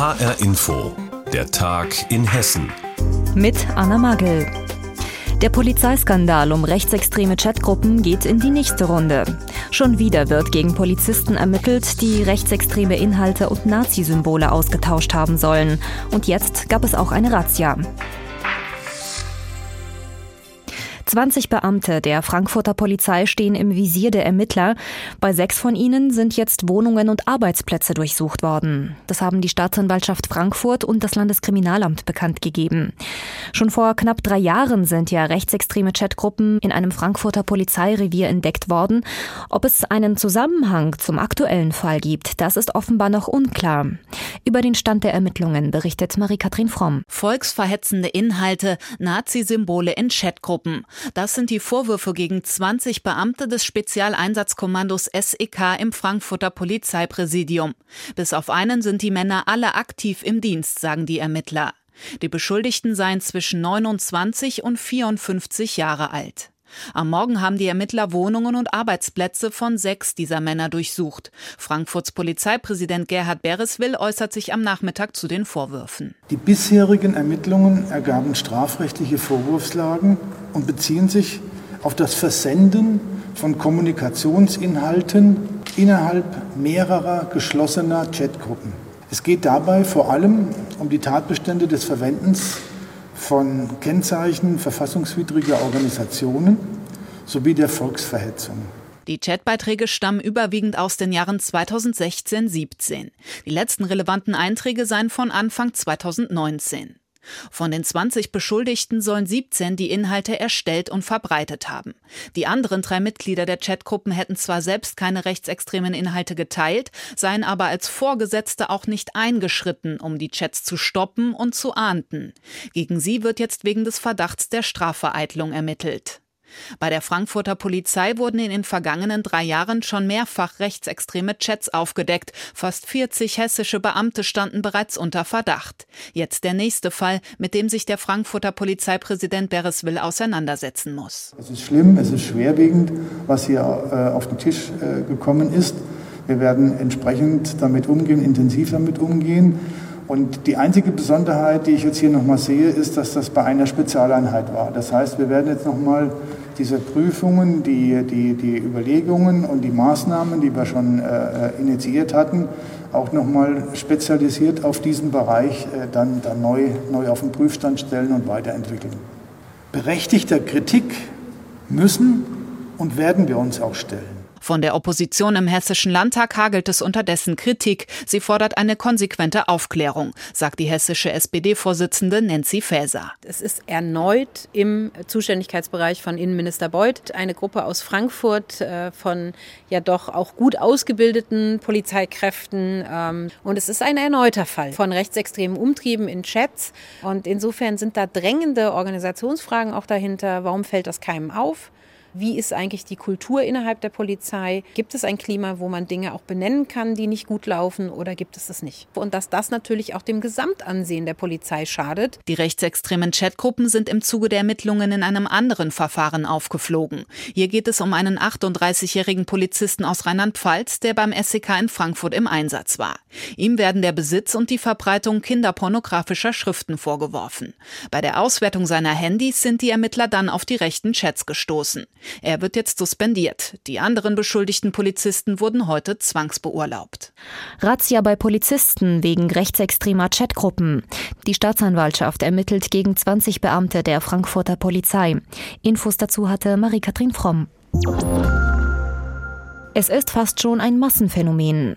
HR Info, der Tag in Hessen. Mit Anna Magel. Der Polizeiskandal um rechtsextreme Chatgruppen geht in die nächste Runde. Schon wieder wird gegen Polizisten ermittelt, die rechtsextreme Inhalte und Nazi-Symbole ausgetauscht haben sollen. Und jetzt gab es auch eine Razzia. 20 Beamte der Frankfurter Polizei stehen im Visier der Ermittler. Bei sechs von ihnen sind jetzt Wohnungen und Arbeitsplätze durchsucht worden. Das haben die Staatsanwaltschaft Frankfurt und das Landeskriminalamt bekannt gegeben. Schon vor knapp drei Jahren sind ja rechtsextreme Chatgruppen in einem Frankfurter Polizeirevier entdeckt worden. Ob es einen Zusammenhang zum aktuellen Fall gibt, das ist offenbar noch unklar. Über den Stand der Ermittlungen berichtet Marie-Kathrin Fromm. Volksverhetzende Inhalte, Nazi-Symbole in Chatgruppen. Das sind die Vorwürfe gegen 20 Beamte des Spezialeinsatzkommandos SEK im Frankfurter Polizeipräsidium. Bis auf einen sind die Männer alle aktiv im Dienst, sagen die Ermittler. Die Beschuldigten seien zwischen 29 und 54 Jahre alt. Am Morgen haben die Ermittler Wohnungen und Arbeitsplätze von sechs dieser Männer durchsucht. Frankfurts Polizeipräsident Gerhard Bereswil äußert sich am Nachmittag zu den Vorwürfen. Die bisherigen Ermittlungen ergaben strafrechtliche Vorwurfslagen und beziehen sich auf das Versenden von Kommunikationsinhalten innerhalb mehrerer geschlossener Chatgruppen. Es geht dabei vor allem um die Tatbestände des Verwendens von Kennzeichen verfassungswidriger Organisationen sowie der Volksverhetzung. Die Chatbeiträge stammen überwiegend aus den Jahren 2016-17. Die letzten relevanten Einträge seien von Anfang 2019. Von den 20 Beschuldigten sollen 17 die Inhalte erstellt und verbreitet haben. Die anderen drei Mitglieder der Chatgruppen hätten zwar selbst keine rechtsextremen Inhalte geteilt, seien aber als Vorgesetzte auch nicht eingeschritten, um die Chats zu stoppen und zu ahnden. Gegen sie wird jetzt wegen des Verdachts der Strafvereitlung ermittelt. Bei der Frankfurter Polizei wurden in den vergangenen drei Jahren schon mehrfach rechtsextreme Chats aufgedeckt. Fast 40 hessische Beamte standen bereits unter Verdacht. Jetzt der nächste Fall, mit dem sich der Frankfurter Polizeipräsident Bereswil auseinandersetzen muss. Es ist schlimm, es ist schwerwiegend, was hier äh, auf den Tisch äh, gekommen ist. Wir werden entsprechend damit umgehen, intensiv damit umgehen. Und die einzige Besonderheit, die ich jetzt hier nochmal sehe, ist, dass das bei einer Spezialeinheit war. Das heißt, wir werden jetzt nochmal diese Prüfungen, die, die, die Überlegungen und die Maßnahmen, die wir schon äh, initiiert hatten, auch nochmal spezialisiert auf diesen Bereich äh, dann, dann neu, neu auf den Prüfstand stellen und weiterentwickeln. Berechtigter Kritik müssen und werden wir uns auch stellen. Von der Opposition im Hessischen Landtag hagelt es unterdessen Kritik. Sie fordert eine konsequente Aufklärung, sagt die hessische SPD-Vorsitzende Nancy Faeser. Es ist erneut im Zuständigkeitsbereich von Innenminister Beuth eine Gruppe aus Frankfurt äh, von ja doch auch gut ausgebildeten Polizeikräften. Ähm, und es ist ein erneuter Fall von rechtsextremen Umtrieben in Chats. Und insofern sind da drängende Organisationsfragen auch dahinter. Warum fällt das keinem auf? Wie ist eigentlich die Kultur innerhalb der Polizei? Gibt es ein Klima, wo man Dinge auch benennen kann, die nicht gut laufen oder gibt es das nicht? Und dass das natürlich auch dem Gesamtansehen der Polizei schadet. Die rechtsextremen Chatgruppen sind im Zuge der Ermittlungen in einem anderen Verfahren aufgeflogen. Hier geht es um einen 38-jährigen Polizisten aus Rheinland-Pfalz, der beim SEK in Frankfurt im Einsatz war. Ihm werden der Besitz und die Verbreitung kinderpornografischer Schriften vorgeworfen. Bei der Auswertung seiner Handys sind die Ermittler dann auf die rechten Chats gestoßen. Er wird jetzt suspendiert. Die anderen beschuldigten Polizisten wurden heute zwangsbeurlaubt. Razzia bei Polizisten wegen rechtsextremer Chatgruppen. Die Staatsanwaltschaft ermittelt gegen 20 Beamte der Frankfurter Polizei. Infos dazu hatte Marie-Kathrin Fromm. Es ist fast schon ein Massenphänomen.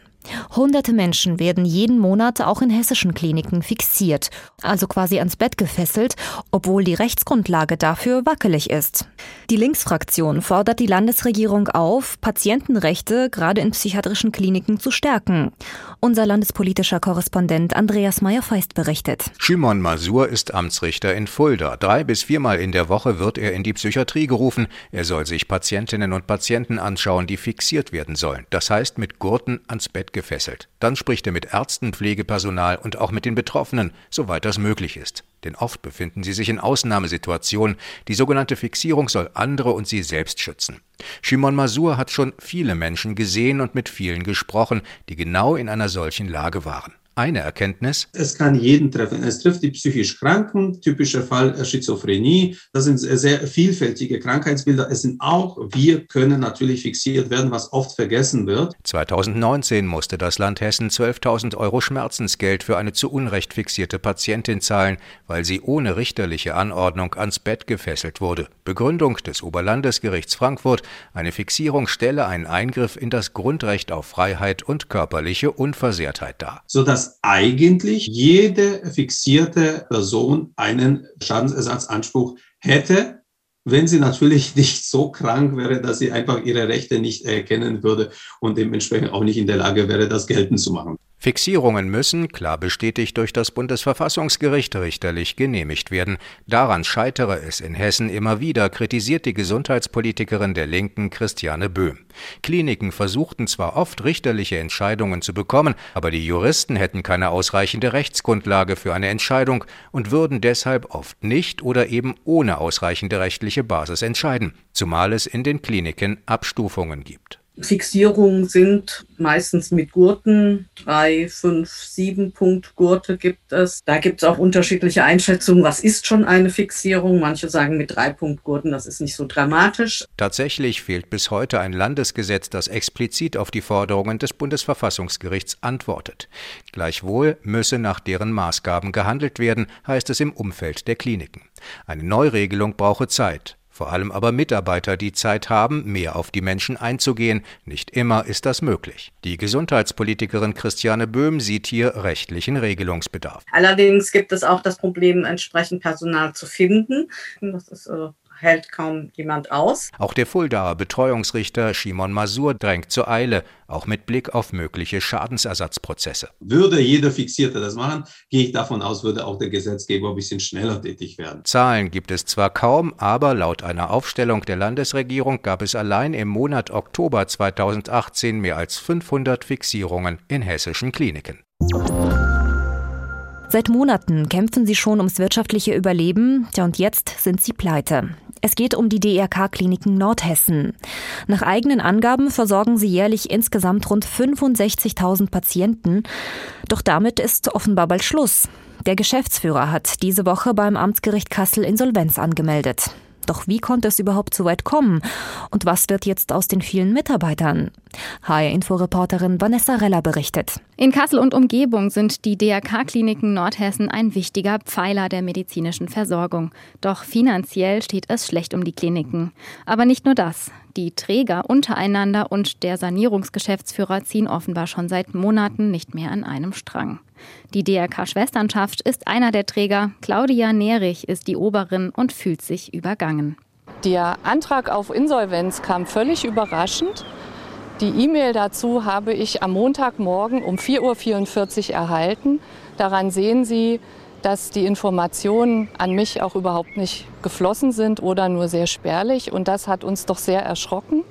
Hunderte Menschen werden jeden Monat auch in hessischen Kliniken fixiert, also quasi ans Bett gefesselt, obwohl die Rechtsgrundlage dafür wackelig ist. Die Linksfraktion fordert die Landesregierung auf, Patientenrechte gerade in psychiatrischen Kliniken zu stärken. Unser landespolitischer Korrespondent Andreas Meyer-Feist berichtet. Shimon Masur ist Amtsrichter in Fulda. Drei bis viermal in der Woche wird er in die Psychiatrie gerufen. Er soll sich Patientinnen und Patienten anschauen, die fixiert werden sollen. Das heißt mit Gurten ans Bett gefesselt. Dann spricht er mit Ärzten, Pflegepersonal und auch mit den Betroffenen, soweit das möglich ist. Denn oft befinden sie sich in Ausnahmesituationen. Die sogenannte Fixierung soll andere und sie selbst schützen. Shimon Masur hat schon viele Menschen gesehen und mit vielen gesprochen, die genau in einer solchen Lage waren. Eine Erkenntnis. Es kann jeden treffen. Es trifft die psychisch Kranken, typischer Fall Schizophrenie. Das sind sehr vielfältige Krankheitsbilder. Es sind auch, wir können natürlich fixiert werden, was oft vergessen wird. 2019 musste das Land Hessen 12.000 Euro Schmerzensgeld für eine zu Unrecht fixierte Patientin zahlen, weil sie ohne richterliche Anordnung ans Bett gefesselt wurde. Begründung des Oberlandesgerichts Frankfurt, eine Fixierung stelle einen Eingriff in das Grundrecht auf Freiheit und körperliche Unversehrtheit dar. Sodass dass eigentlich jede fixierte Person einen Schadensersatzanspruch hätte, wenn sie natürlich nicht so krank wäre, dass sie einfach ihre Rechte nicht erkennen würde und dementsprechend auch nicht in der Lage wäre, das geltend zu machen. Fixierungen müssen, klar bestätigt durch das Bundesverfassungsgericht, richterlich genehmigt werden. Daran scheitere es in Hessen immer wieder, kritisiert die Gesundheitspolitikerin der Linken Christiane Böhm. Kliniken versuchten zwar oft richterliche Entscheidungen zu bekommen, aber die Juristen hätten keine ausreichende Rechtsgrundlage für eine Entscheidung und würden deshalb oft nicht oder eben ohne ausreichende rechtliche Basis entscheiden, zumal es in den Kliniken Abstufungen gibt. Fixierungen sind meistens mit Gurten. Drei, fünf, sieben Punkt Gurte gibt es. Da gibt es auch unterschiedliche Einschätzungen. Was ist schon eine Fixierung? Manche sagen mit drei Punkt Gurten, das ist nicht so dramatisch. Tatsächlich fehlt bis heute ein Landesgesetz, das explizit auf die Forderungen des Bundesverfassungsgerichts antwortet. Gleichwohl müsse nach deren Maßgaben gehandelt werden, heißt es im Umfeld der Kliniken. Eine Neuregelung brauche Zeit vor allem aber Mitarbeiter, die Zeit haben, mehr auf die Menschen einzugehen. Nicht immer ist das möglich. Die Gesundheitspolitikerin Christiane Böhm sieht hier rechtlichen Regelungsbedarf. Allerdings gibt es auch das Problem, entsprechend Personal zu finden. Das ist äh, hält kaum jemand aus. Auch der Fuldaer Betreuungsrichter Shimon Masur drängt zur Eile, auch mit Blick auf mögliche Schadensersatzprozesse. Würde jeder Fixierte das machen, gehe ich davon aus, würde auch der Gesetzgeber ein bisschen schneller tätig werden. Zahlen gibt es zwar kaum, aber laut einer Aufstellung der Landesregierung gab es allein im Monat Oktober 2018 mehr als 500 Fixierungen in hessischen Kliniken. Seit Monaten kämpfen sie schon ums wirtschaftliche Überleben, ja und jetzt sind sie pleite. Es geht um die DRK-Kliniken Nordhessen. Nach eigenen Angaben versorgen sie jährlich insgesamt rund 65.000 Patienten. Doch damit ist offenbar bald Schluss. Der Geschäftsführer hat diese Woche beim Amtsgericht Kassel Insolvenz angemeldet. Doch wie konnte es überhaupt so weit kommen? Und was wird jetzt aus den vielen Mitarbeitern? HR-Inforeporterin Vanessa Reller berichtet. In Kassel und Umgebung sind die DRK-Kliniken Nordhessen ein wichtiger Pfeiler der medizinischen Versorgung. Doch finanziell steht es schlecht um die Kliniken. Aber nicht nur das. Die Träger untereinander und der Sanierungsgeschäftsführer ziehen offenbar schon seit Monaten nicht mehr an einem Strang. Die DRK-Schwesternschaft ist einer der Träger. Claudia Nerich ist die Oberin und fühlt sich übergangen. Der Antrag auf Insolvenz kam völlig überraschend. Die E-Mail dazu habe ich am Montagmorgen um 4.44 Uhr erhalten. Daran sehen Sie, dass die Informationen an mich auch überhaupt nicht geflossen sind oder nur sehr spärlich. Und das hat uns doch sehr erschrocken.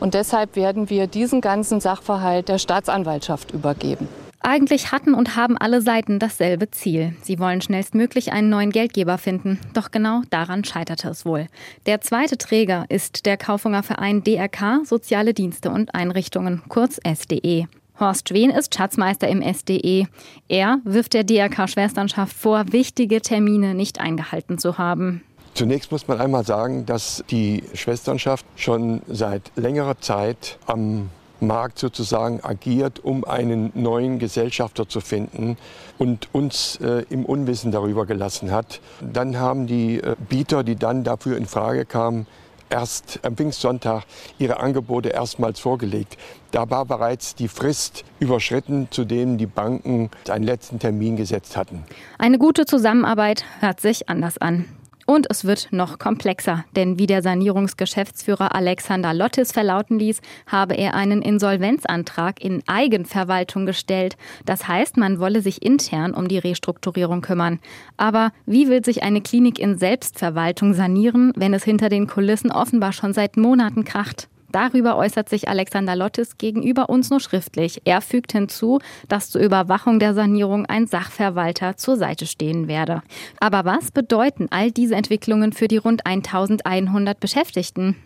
Und deshalb werden wir diesen ganzen Sachverhalt der Staatsanwaltschaft übergeben. Eigentlich hatten und haben alle Seiten dasselbe Ziel. Sie wollen schnellstmöglich einen neuen Geldgeber finden. Doch genau daran scheiterte es wohl. Der zweite Träger ist der Kaufunger Verein DRK Soziale Dienste und Einrichtungen, kurz SDE. Horst Schwen ist Schatzmeister im SDE. Er wirft der DRK-Schwesternschaft vor, wichtige Termine nicht eingehalten zu haben. Zunächst muss man einmal sagen, dass die Schwesternschaft schon seit längerer Zeit am Markt sozusagen agiert, um einen neuen Gesellschafter zu finden und uns äh, im Unwissen darüber gelassen hat. Dann haben die äh, Bieter, die dann dafür in Frage kamen, erst am Pfingstsonntag ihre Angebote erstmals vorgelegt. Da war bereits die Frist überschritten, zu dem die Banken einen letzten Termin gesetzt hatten. Eine gute Zusammenarbeit hört sich anders an. Und es wird noch komplexer, denn wie der Sanierungsgeschäftsführer Alexander Lottis verlauten ließ, habe er einen Insolvenzantrag in Eigenverwaltung gestellt. Das heißt, man wolle sich intern um die Restrukturierung kümmern. Aber wie will sich eine Klinik in Selbstverwaltung sanieren, wenn es hinter den Kulissen offenbar schon seit Monaten kracht? Darüber äußert sich Alexander Lottis gegenüber uns nur schriftlich. Er fügt hinzu, dass zur Überwachung der Sanierung ein Sachverwalter zur Seite stehen werde. Aber was bedeuten all diese Entwicklungen für die rund 1100 Beschäftigten?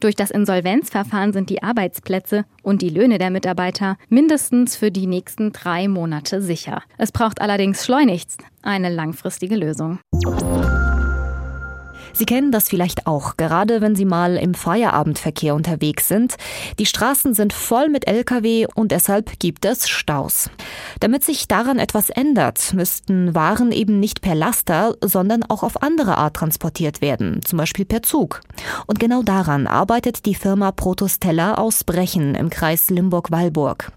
Durch das Insolvenzverfahren sind die Arbeitsplätze und die Löhne der Mitarbeiter mindestens für die nächsten drei Monate sicher. Es braucht allerdings schleunigst eine langfristige Lösung. Sie kennen das vielleicht auch, gerade wenn Sie mal im Feierabendverkehr unterwegs sind. Die Straßen sind voll mit Lkw und deshalb gibt es Staus. Damit sich daran etwas ändert, müssten Waren eben nicht per Laster, sondern auch auf andere Art transportiert werden, zum Beispiel per Zug. Und genau daran arbeitet die Firma Protostella aus Brechen im Kreis Limburg-Walburg.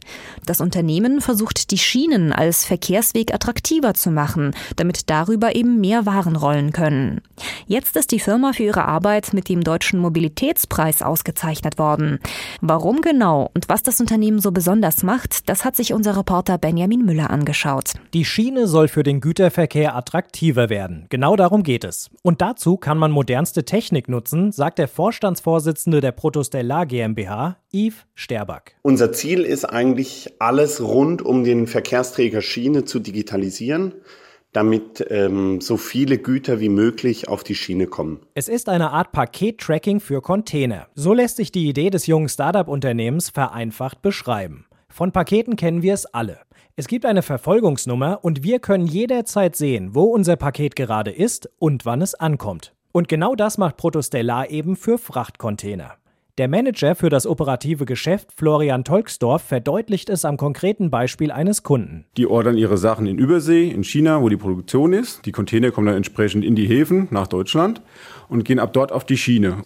Das Unternehmen versucht die Schienen als Verkehrsweg attraktiver zu machen, damit darüber eben mehr Waren rollen können. Jetzt ist die Firma für ihre Arbeit mit dem Deutschen Mobilitätspreis ausgezeichnet worden. Warum genau und was das Unternehmen so besonders macht, das hat sich unser Reporter Benjamin Müller angeschaut. Die Schiene soll für den Güterverkehr attraktiver werden. Genau darum geht es. Und dazu kann man modernste Technik nutzen, sagt der Vorstandsvorsitzende der Protostellar GmbH, Yves Sterback. Unser Ziel ist eigentlich, alles rund um den Verkehrsträger Schiene zu digitalisieren damit ähm, so viele Güter wie möglich auf die Schiene kommen. Es ist eine Art Paket-Tracking für Container. So lässt sich die Idee des jungen Startup-Unternehmens vereinfacht beschreiben. Von Paketen kennen wir es alle. Es gibt eine Verfolgungsnummer und wir können jederzeit sehen, wo unser Paket gerade ist und wann es ankommt. Und genau das macht Protostellar eben für Frachtcontainer. Der Manager für das operative Geschäft, Florian Tolksdorf, verdeutlicht es am konkreten Beispiel eines Kunden. Die ordern ihre Sachen in Übersee, in China, wo die Produktion ist. Die Container kommen dann entsprechend in die Häfen nach Deutschland und gehen ab dort auf die Schiene.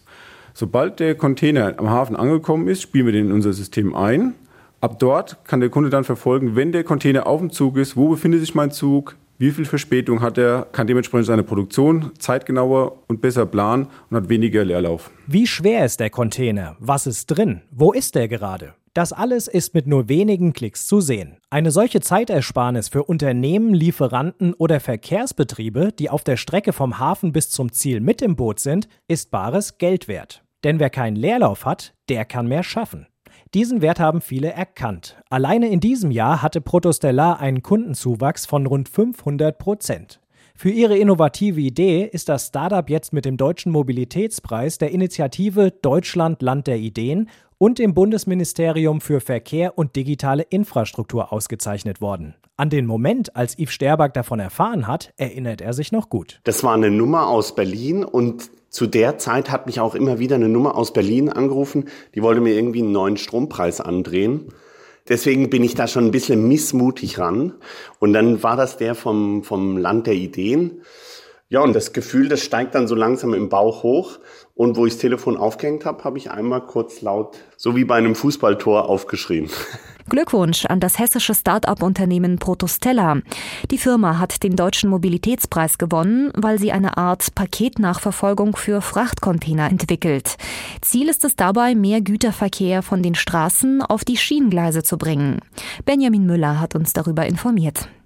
Sobald der Container am Hafen angekommen ist, spielen wir den in unser System ein. Ab dort kann der Kunde dann verfolgen, wenn der Container auf dem Zug ist, wo befindet sich mein Zug, wie viel Verspätung hat er, kann dementsprechend seine Produktion zeitgenauer und besser planen und hat weniger Leerlauf. Wie schwer ist der Container? Was ist drin? Wo ist er gerade? Das alles ist mit nur wenigen Klicks zu sehen. Eine solche Zeitersparnis für Unternehmen, Lieferanten oder Verkehrsbetriebe, die auf der Strecke vom Hafen bis zum Ziel mit im Boot sind, ist bares Geld wert. Denn wer keinen Leerlauf hat, der kann mehr schaffen. Diesen Wert haben viele erkannt. Alleine in diesem Jahr hatte Protostellar einen Kundenzuwachs von rund 500 Prozent. Für ihre innovative Idee ist das Startup jetzt mit dem Deutschen Mobilitätspreis der Initiative Deutschland Land der Ideen und dem Bundesministerium für Verkehr und digitale Infrastruktur ausgezeichnet worden. An den Moment, als Yves Sterberg davon erfahren hat, erinnert er sich noch gut. Das war eine Nummer aus Berlin und zu der Zeit hat mich auch immer wieder eine Nummer aus Berlin angerufen, die wollte mir irgendwie einen neuen Strompreis andrehen. Deswegen bin ich da schon ein bisschen missmutig ran. Und dann war das der vom, vom Land der Ideen. Ja, und das Gefühl, das steigt dann so langsam im Bauch hoch. Und wo ich das Telefon aufgehängt habe, habe ich einmal kurz laut, so wie bei einem Fußballtor, aufgeschrien. Glückwunsch an das hessische Start-up-Unternehmen Protostella. Die Firma hat den Deutschen Mobilitätspreis gewonnen, weil sie eine Art Paketnachverfolgung für Frachtcontainer entwickelt. Ziel ist es dabei, mehr Güterverkehr von den Straßen auf die Schienengleise zu bringen. Benjamin Müller hat uns darüber informiert.